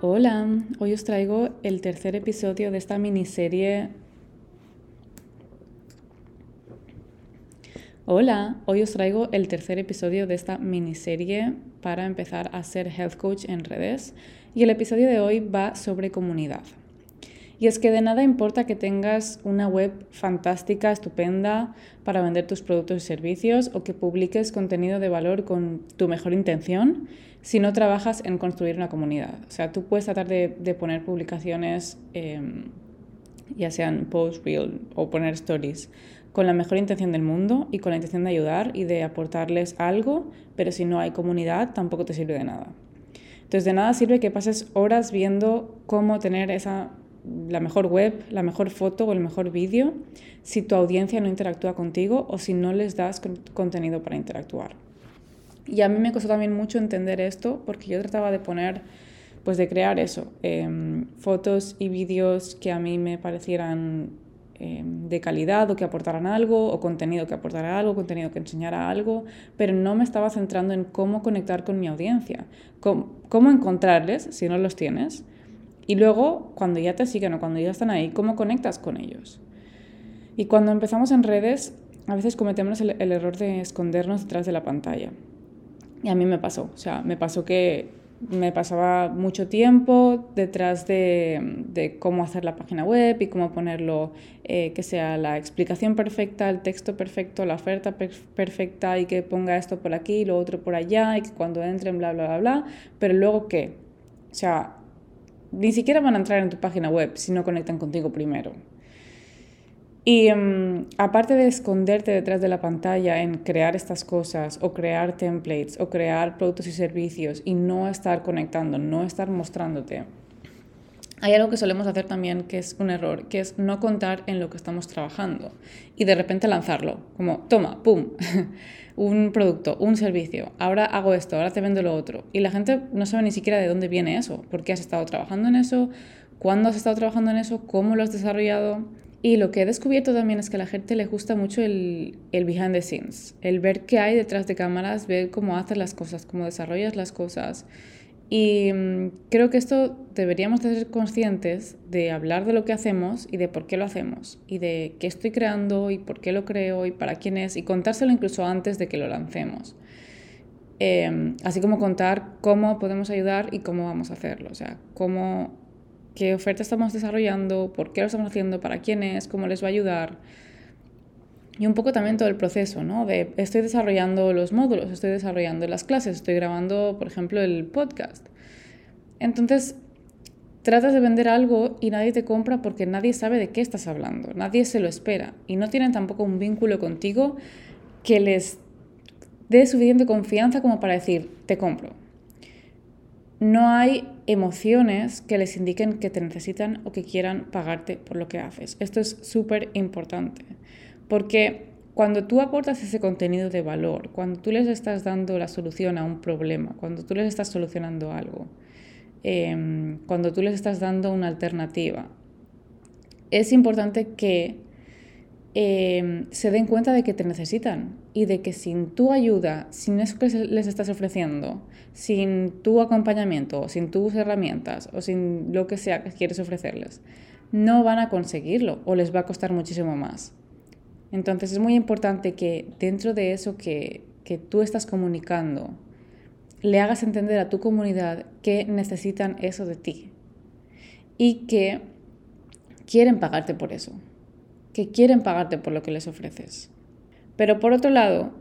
Hola, hoy os traigo el tercer episodio de esta miniserie. Hola, hoy os traigo el tercer episodio de esta miniserie para empezar a ser health coach en redes y el episodio de hoy va sobre comunidad. Y es que de nada importa que tengas una web fantástica, estupenda para vender tus productos y servicios o que publiques contenido de valor con tu mejor intención si no trabajas en construir una comunidad. O sea, tú puedes tratar de, poner publicaciones, em, ya sean post, reel o poner stories, con la mejor intención del mundo y con la intención de ayudar y de aportarles algo, pero si no hay comunidad tampoco te sirve de nada. Entonces de nada sirve que pases horas viendo cómo tener esa la mejor web, la mejor foto o el mejor vídeo si tu audiencia no interactúa contigo o si no les das contenido para interactuar. Y a mí me costó también mucho entender esto porque yo trataba de poner, pues de crear eso, em, fotos y vídeos que a mí me parecieran em, de calidad o que aportaran algo, o contenido que aportara algo, contenido que enseñara algo, pero no me estaba centrando en cómo conectar con mi audiencia, cómo encontrarles si no los tienes y luego, cuando ya te siguen o cuando ya están ahí, ¿cómo conectas con ellos? Y cuando empezamos en redes, a veces cometemos el, error de escondernos detrás de la pantalla. Y a mí me pasó, o sea, me pasó que me pasaba mucho tiempo detrás de, cómo hacer la página web y cómo ponerlo, eh, que sea la explicación perfecta, el texto perfecto, la oferta perfecta y que ponga esto por aquí lo otro por allá y que cuando entren bla, bla, bla, bla. Pero luego, ¿qué? O sea, ni siquiera van a entrar en tu página web si no conectan contigo primero. Y em, aparte de esconderte detrás de la pantalla en crear estas cosas o crear templates o crear productos y servicios y no estar conectando, no estar mostrándote, hay algo que solemos hacer también que es un error, que es no contar en lo que estamos trabajando y de repente lanzarlo, como, toma, ¡pum! un producto, un servicio, ahora hago esto, ahora te vendo lo otro. Y la gente no sabe ni siquiera de dónde viene eso, por qué has estado trabajando en eso, cuándo has estado trabajando en eso, cómo lo has desarrollado. Y lo que he descubierto también es que a la gente le gusta mucho el, el behind the scenes, el ver qué hay detrás de cámaras, ver cómo haces las cosas, cómo desarrollas las cosas. Y mm, creo que esto deberíamos de ser conscientes de hablar de lo que hacemos y de por qué lo hacemos, y de qué estoy creando y por qué lo creo y para quién es, y contárselo incluso antes de que lo lancemos. Em, así como contar cómo podemos ayudar y cómo vamos a hacerlo, o sea, cómo, qué oferta estamos desarrollando, por qué lo estamos haciendo, para quién es, cómo les va a ayudar. Y un poco también todo el proceso, ¿no? De estoy desarrollando los módulos, estoy desarrollando las clases, estoy grabando, por ejemplo, el podcast. Entonces, tratas de vender algo y nadie te compra porque nadie sabe de qué estás hablando, nadie se lo espera y no tienen tampoco un vínculo contigo que les dé suficiente confianza como para decir, te compro. No hay emociones que les indiquen que te necesitan o que quieran pagarte por lo que haces. Esto es súper importante. Porque cuando tú aportas ese contenido de valor, cuando tú les estás dando la solución a un problema, cuando tú les estás solucionando algo, em, cuando tú les estás dando una alternativa, es importante que em, se den cuenta de que te necesitan y de que sin tu ayuda, sin eso que les estás ofreciendo, sin tu acompañamiento, sin tus herramientas o sin lo que sea que quieres ofrecerles, no van a conseguirlo o les va a costar muchísimo más. Entonces es muy importante que dentro de eso que, tú estás comunicando, le hagas entender a tu comunidad que necesitan eso de ti y que quieren pagarte por eso, que quieren pagarte por lo que les ofreces. Pero por otro lado,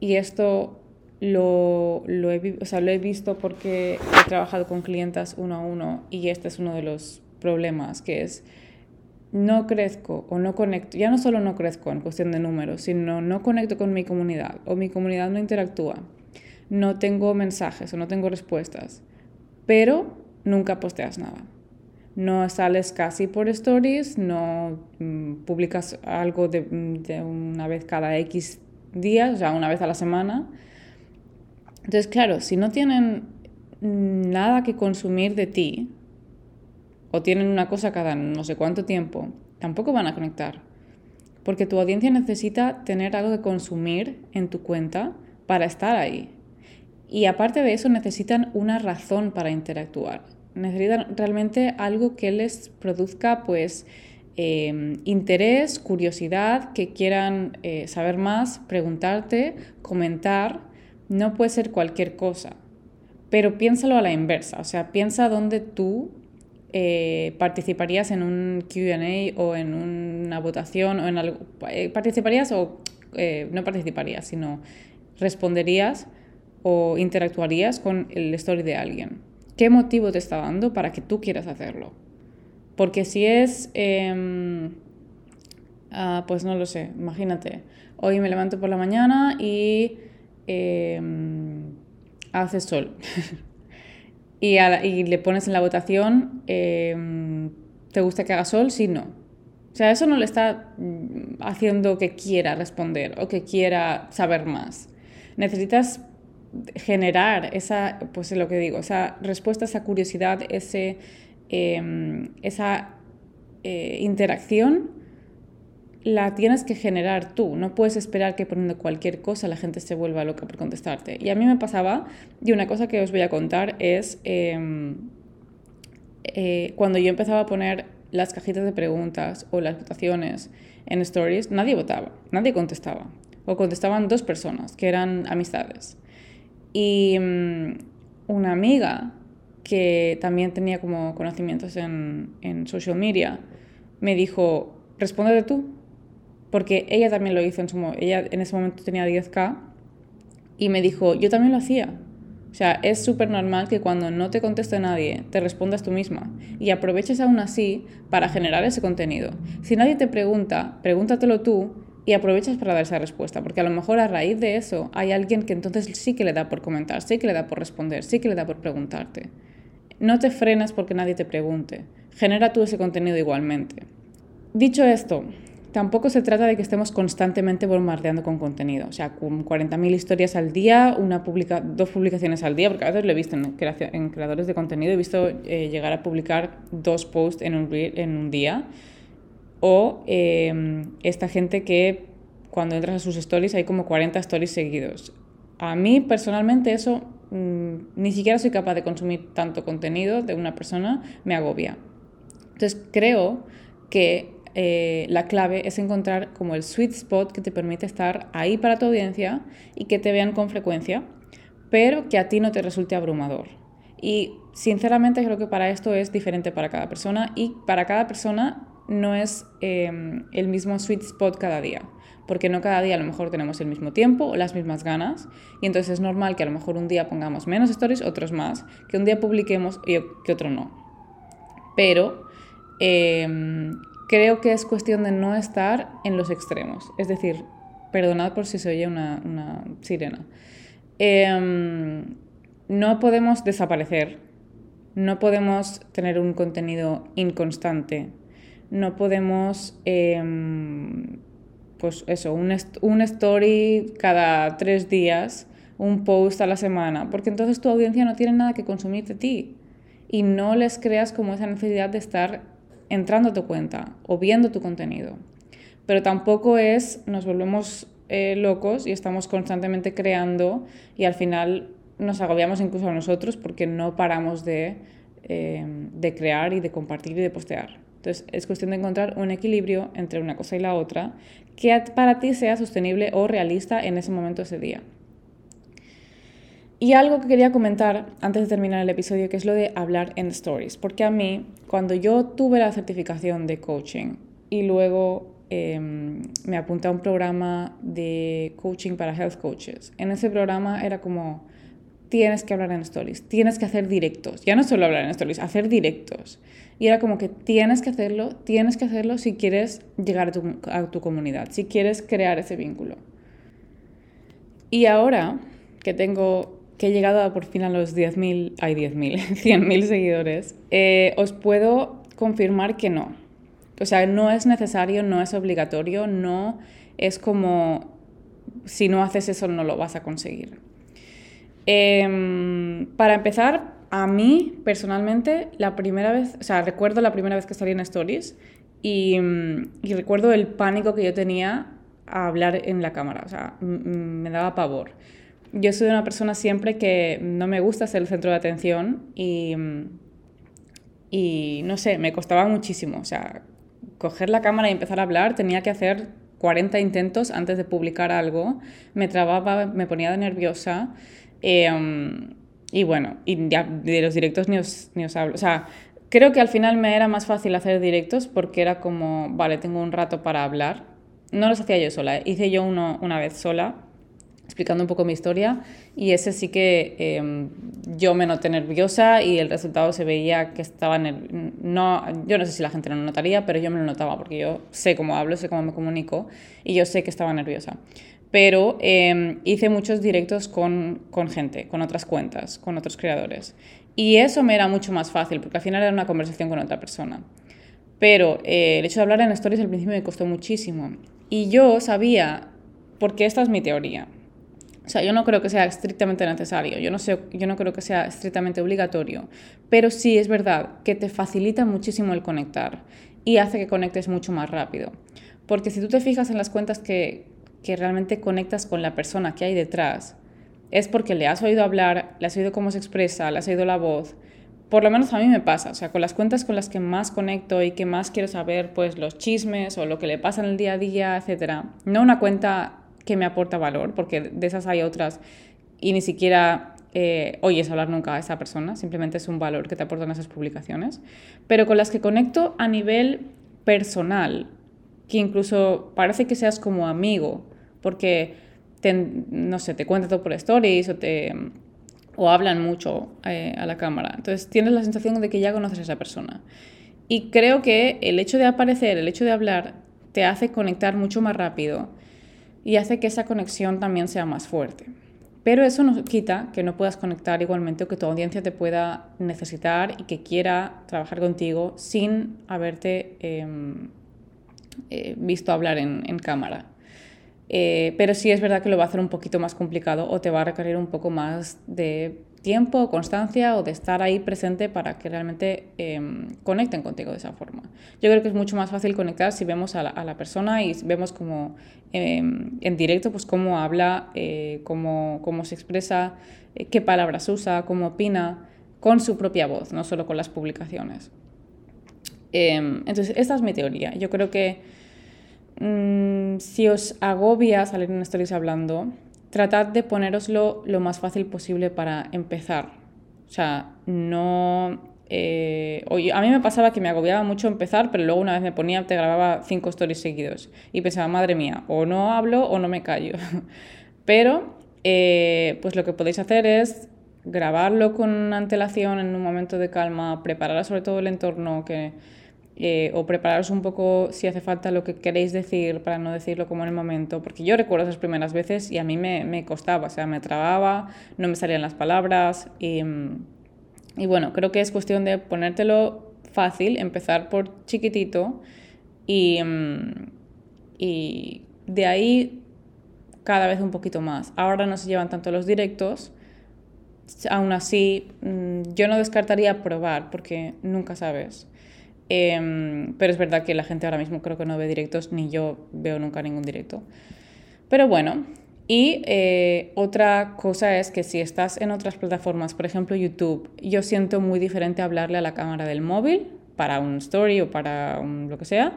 y esto lo, lo, he, lo he visto porque he trabajado con clientas uno a uno y este es uno de los problemas, que es no crezco o no conecto, ya no solo no crezco en cuestión de números, sino no conecto con mi comunidad o mi comunidad no interactúa, no tengo mensajes o no tengo respuestas, pero nunca posteas nada. No sales casi por stories, no mm, publicas algo de, de, una vez cada X días, o sea, una vez a la semana. Entonces, claro, si no tienen nada que consumir de ti, o tienen una cosa cada no sé cuánto tiempo, tampoco van a conectar. porque tu audiencia necesita tener algo que consumir en tu cuenta para estar ahí. Y aparte de eso, necesitan una razón para interactuar. Necesitan realmente algo que les produzca, pues, em, interés, curiosidad, que quieran eh, saber más, preguntarte, comentar. No puede ser cualquier cosa. Pero piénsalo a la inversa, o sea, piensa dónde tú eh, participarías en un QA o en una votación o en algo. Eh, ¿Participarías o no participarías, sino responderías o interactuarías con el story de alguien? ¿Qué motivo te está dando para que tú quieras hacerlo? Porque si es, em, ah, pues no lo sé, imagínate, hoy me levanto por la mañana y em, hace sol. y, le pones en la votación, em, ¿te gusta que haga sol? Sí, no. O sea, eso no le está mm, haciendo que quiera responder o que quiera saber más. Necesitas generar esa, pues lo que digo, esa respuesta, esa curiosidad, ese, em, esa eh, interacción, la tienes que generar tú. No puedes esperar que poniendo cualquier cosa la gente se vuelva loca por contestarte. Y a mí me pasaba, y una cosa que os voy a contar es em, eh, cuando yo empezaba a poner las cajitas de preguntas o las votaciones en stories, nadie votaba, nadie contestaba. O contestaban dos personas, que eran amistades. Y mm, una amiga que también tenía como conocimientos en, en social media me dijo, respóndete tú, porque ella también lo hizo en su ella en ese momento tenía 10k y me dijo, yo también lo hacía. O sea, es súper normal que cuando no te conteste nadie, te respondas tú misma y aproveches aún así para generar ese contenido. Si nadie te pregunta, pregúntatelo tú y aprovechas para dar esa respuesta, porque a lo mejor a raíz de eso hay alguien que entonces sí que le da por comentar, sí que le da por responder, sí que le da por preguntarte. No te frenes porque nadie te pregunte, genera tú ese contenido igualmente. Dicho esto, tampoco se trata de que estemos constantemente bombardeando con contenido, o sea, con 40.000 historias al día, una publica dos publicaciones al día, porque a veces lo he visto en, creadores de contenido, he visto eh, llegar a publicar dos posts en un, en un día o em, esta gente que cuando entras a sus stories hay como 40 stories seguidos. A mí personalmente eso mm, ni siquiera soy capaz de consumir tanto contenido de una persona, me agobia. Entonces creo que eh, la clave es encontrar como el sweet spot que te permite estar ahí para tu audiencia y que te vean con frecuencia, pero que a ti no te resulte abrumador. Y sinceramente creo que para esto es diferente para cada persona y para cada persona no es em, el mismo sweet spot cada día, porque no cada día a lo mejor tenemos el mismo tiempo o las mismas ganas, y entonces es normal que a lo mejor un día pongamos menos stories, otros más, que un día publiquemos y que otro no. Pero em, creo que es cuestión de no estar en los extremos, es decir, perdonad por si se oye una, sirena. Em, no podemos desaparecer, no podemos tener un contenido inconstante. No podemos, em, pues eso, un, un story cada tres días, un post a la semana, porque entonces tu audiencia no tiene nada que consumir de ti. Y no les creas como esa necesidad de estar entrando a tu cuenta o viendo tu contenido. Pero tampoco es, nos volvemos eh, locos y estamos constantemente creando y al final nos agobiamos incluso a nosotros porque no paramos de, em, de crear y de compartir y de postear. Entonces es cuestión de encontrar un equilibrio entre una cosa y la otra que para ti sea sostenible o realista en ese momento, ese día. Y algo que quería comentar antes de terminar el episodio, que es lo de hablar en stories, porque a mí, cuando yo tuve la certificación de coaching y luego em, me apunté a un programa de coaching para health coaches, en ese programa era como, tienes que hablar en stories, tienes que hacer directos, ya no solo hablar en stories, hacer directos. Y era como que tienes que hacerlo, tienes que hacerlo si quieres llegar a tu, comunidad, si quieres crear ese vínculo. Y ahora que tengo, que he llegado por fin a los 10.000, hay 10.000, 100.000 seguidores, eh, os puedo confirmar que no. O sea, no es necesario, no es obligatorio, no es como si no haces eso no lo vas a conseguir. Em, para empezar, a mí, personalmente, la primera vez, o sea, recuerdo la primera vez que salí en Stories y, y recuerdo el pánico que yo tenía a hablar en la cámara, o sea, me daba pavor. Yo soy una persona siempre que no me gusta ser el centro de atención y, y no sé, me costaba muchísimo, o sea, coger la cámara y empezar a hablar tenía que hacer 40 intentos antes de publicar algo, me trababa, me ponía de nerviosa. Em, y bueno, y ya de los directos ni os, ni os hablo. O sea, creo que al final me era más fácil hacer directos porque era como, vale, tengo un rato para hablar. No los hacía yo sola, ¿eh? hice yo uno una vez sola explicando un poco mi historia y ese sí que em, yo me noté nerviosa y el resultado se veía que estaba no yo no sé si la gente lo notaría pero yo me lo notaba porque yo sé cómo hablo sé cómo me comunico y yo sé que estaba nerviosa. Pero em, hice muchos directos con, con gente con otras cuentas con otros creadores. Y eso me era mucho más fácil porque al final era una conversación con otra persona. Pero eh, el hecho de hablar en stories al principio me costó muchísimo. Y yo sabía porque esta es mi teoría o sea, yo no creo que sea estrictamente necesario, yo no, sé, yo no creo que sea estrictamente obligatorio, pero sí es verdad que te facilita muchísimo el conectar y hace que conectes mucho más rápido. Porque si tú te fijas en las cuentas que, que realmente conectas con la persona que hay detrás, es porque le has oído hablar, le has oído cómo se expresa, le has oído la voz. Por lo menos a mí me pasa, o sea, con las cuentas con las que más conecto y que más quiero saber, pues los chismes o lo que le pasa en el día a día, etcétera. No una cuenta que me aporta valor, porque de esas hay otras y ni siquiera eh, oyes hablar nunca a esa persona, simplemente es un valor que te aportan esas publicaciones, pero con las que conecto a nivel personal, que incluso parece que seas como amigo, porque, no sé, te cuentan todo por stories o te o hablan mucho eh, a la cámara. Entonces tienes la sensación de que ya conoces a esa persona. Y creo que el hecho de aparecer, el hecho de hablar, te hace conectar mucho más rápido y hace que esa conexión también sea más fuerte. Pero eso no quita que no puedas conectar igualmente o que tu audiencia te pueda necesitar y que quiera trabajar contigo sin haberte em, eh, visto hablar en, cámara. Eh, pero sí es verdad que lo va a hacer un poquito más complicado o te va a requerir un poco más de tiempo, constancia o de estar ahí presente para que realmente em, conecten contigo de esa forma. Yo creo que es mucho más fácil conectar si vemos a la, persona y vemos como em, en directo pues cómo habla, eh, cómo, cómo, se expresa, eh, qué palabras usa, cómo opina, con su propia voz, no solo con las publicaciones. Em, entonces, esta es mi teoría. Yo creo que mm, si os agobia salir en stories hablando, tratad de poneroslo lo más fácil posible para empezar. O sea, no... Eh, a mí me pasaba que me agobiaba mucho empezar, pero luego una vez me ponía, te grababa cinco stories seguidos y pensaba, madre mía, o no hablo o no me callo. pero, eh, pues lo que podéis hacer es grabarlo con antelación en un momento de calma, preparar sobre todo el entorno que eh, o prepararos un poco si hace falta lo que queréis decir para no decirlo como en el momento, porque yo recuerdo esas primeras veces y a mí me, me costaba, o sea, me trababa, no me salían las palabras y, y, bueno, creo que es cuestión de ponértelo fácil, empezar por chiquitito y, y de ahí cada vez un poquito más. Ahora no se llevan tanto los directos, aún así mm, yo no descartaría probar porque nunca sabes. Em, pero es verdad que la gente ahora mismo creo que no ve directos, ni yo veo nunca ningún directo. Pero bueno, y eh, otra cosa es que si estás en otras plataformas, por ejemplo YouTube, yo siento muy diferente hablarle a la cámara del móvil para un story o para lo que sea,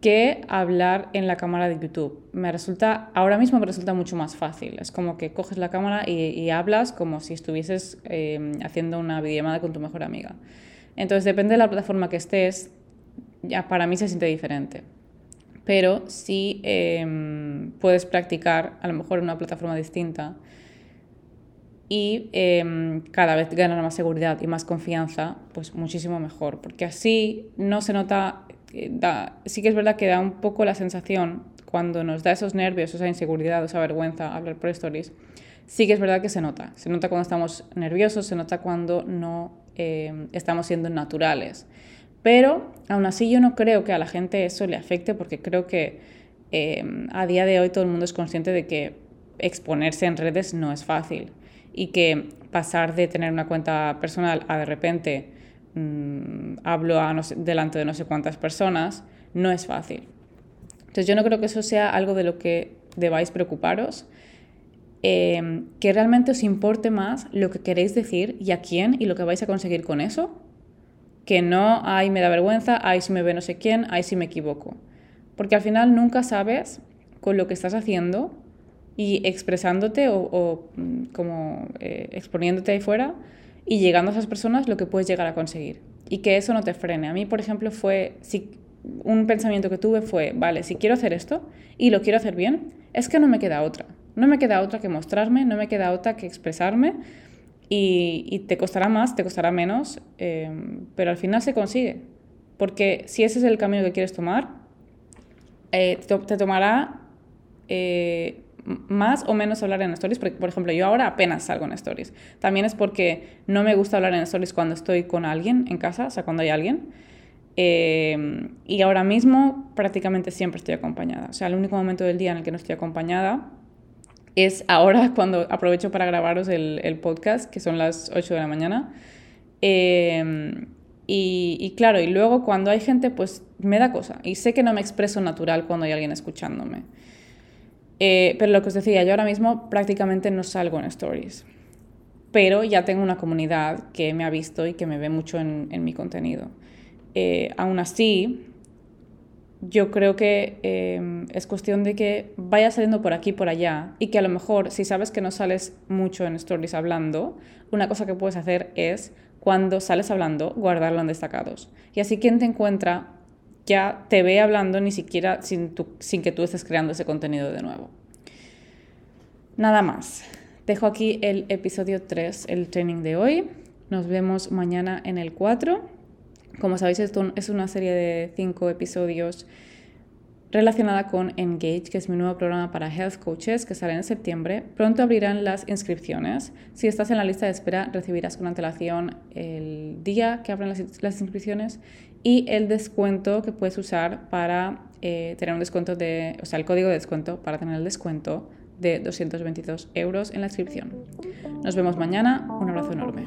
que hablar en la cámara de YouTube. Me resulta, ahora mismo me resulta mucho más fácil. Es como que coges la cámara y, hablas como si estuvieses em, haciendo una videollamada con tu mejor amiga. Entonces, depende de la plataforma que estés, ya para mí se siente diferente. Pero si em, puedes practicar, a lo mejor en una plataforma distinta, y em, cada vez ganar más seguridad y más confianza, pues muchísimo mejor, porque así no se nota, eh, da, sí que es verdad que da un poco la sensación cuando nos da esos nervios, esa inseguridad, esa vergüenza hablar por stories, sí que es verdad que se nota, se nota cuando estamos nerviosos, se nota cuando no eh, estamos siendo naturales. Pero aún así yo no creo que a la gente eso le afecte porque creo que eh, a día de hoy todo el mundo es consciente de que exponerse en redes no es fácil y que pasar de tener una cuenta personal a de repente mm, hablo delante de no sé cuántas personas no es fácil. Entonces yo no creo que eso sea algo de lo que debáis preocuparos. Eh, que realmente os importe más lo que queréis decir y a quién y lo que vais a conseguir con eso, que no, ay, me da vergüenza, ay, si me ve no sé quién, ay, si me equivoco. Porque al final nunca sabes con lo que estás haciendo y expresándote o, mm, como eh, exponiéndote ahí fuera y llegando a esas personas lo que puedes llegar a conseguir. Y que eso no te frene. A mí, por ejemplo, fue, si, un pensamiento que tuve fue, vale, si quiero hacer esto y lo quiero hacer bien, es que no me queda otra. No me queda otra que mostrarme, no me queda otra que expresarme y, te costará más, te costará menos, eh, pero al final se consigue. Porque si ese es el camino que quieres tomar, eh, te, tomará eh, más o menos hablar en stories, porque por ejemplo yo ahora apenas salgo en stories. También es porque no me gusta hablar en stories cuando estoy con alguien en casa, o sea, cuando hay alguien. y ahora mismo prácticamente siempre estoy acompañada. O sea, el único momento del día en el que no estoy acompañada es ahora cuando aprovecho para grabaros el, podcast, que son las 8 de la mañana. Em, y, claro, y luego cuando hay gente, pues me da cosa. Y sé que no me expreso natural cuando hay alguien escuchándome. Eh, pero lo que os decía, yo ahora mismo prácticamente no salgo en stories. Pero ya tengo una comunidad que me ha visto y que me ve mucho en, mi contenido. Eh, aún así, yo creo que em, es cuestión de que vayas saliendo por aquí por allá y que a lo mejor si sabes que no sales mucho en stories hablando, una cosa que puedes hacer es cuando sales hablando guardarlo en destacados. Y así quien te encuentra ya te ve hablando ni siquiera sin, sin que tú estés creando ese contenido de nuevo. Nada más. Dejo aquí el episodio 3, el training de hoy. Nos vemos mañana en el 4 como sabéis, esto es una serie de cinco episodios relacionada con Engage, que es mi nuevo programa para health coaches que sale en septiembre. Pronto abrirán las inscripciones. Si estás en la lista de espera, recibirás con antelación el día que abren las, inscripciones y el descuento que puedes usar para eh, tener un descuento de, o sea, el código de descuento para tener el descuento de 222 euros en la inscripción. Nos vemos mañana. Un abrazo enorme.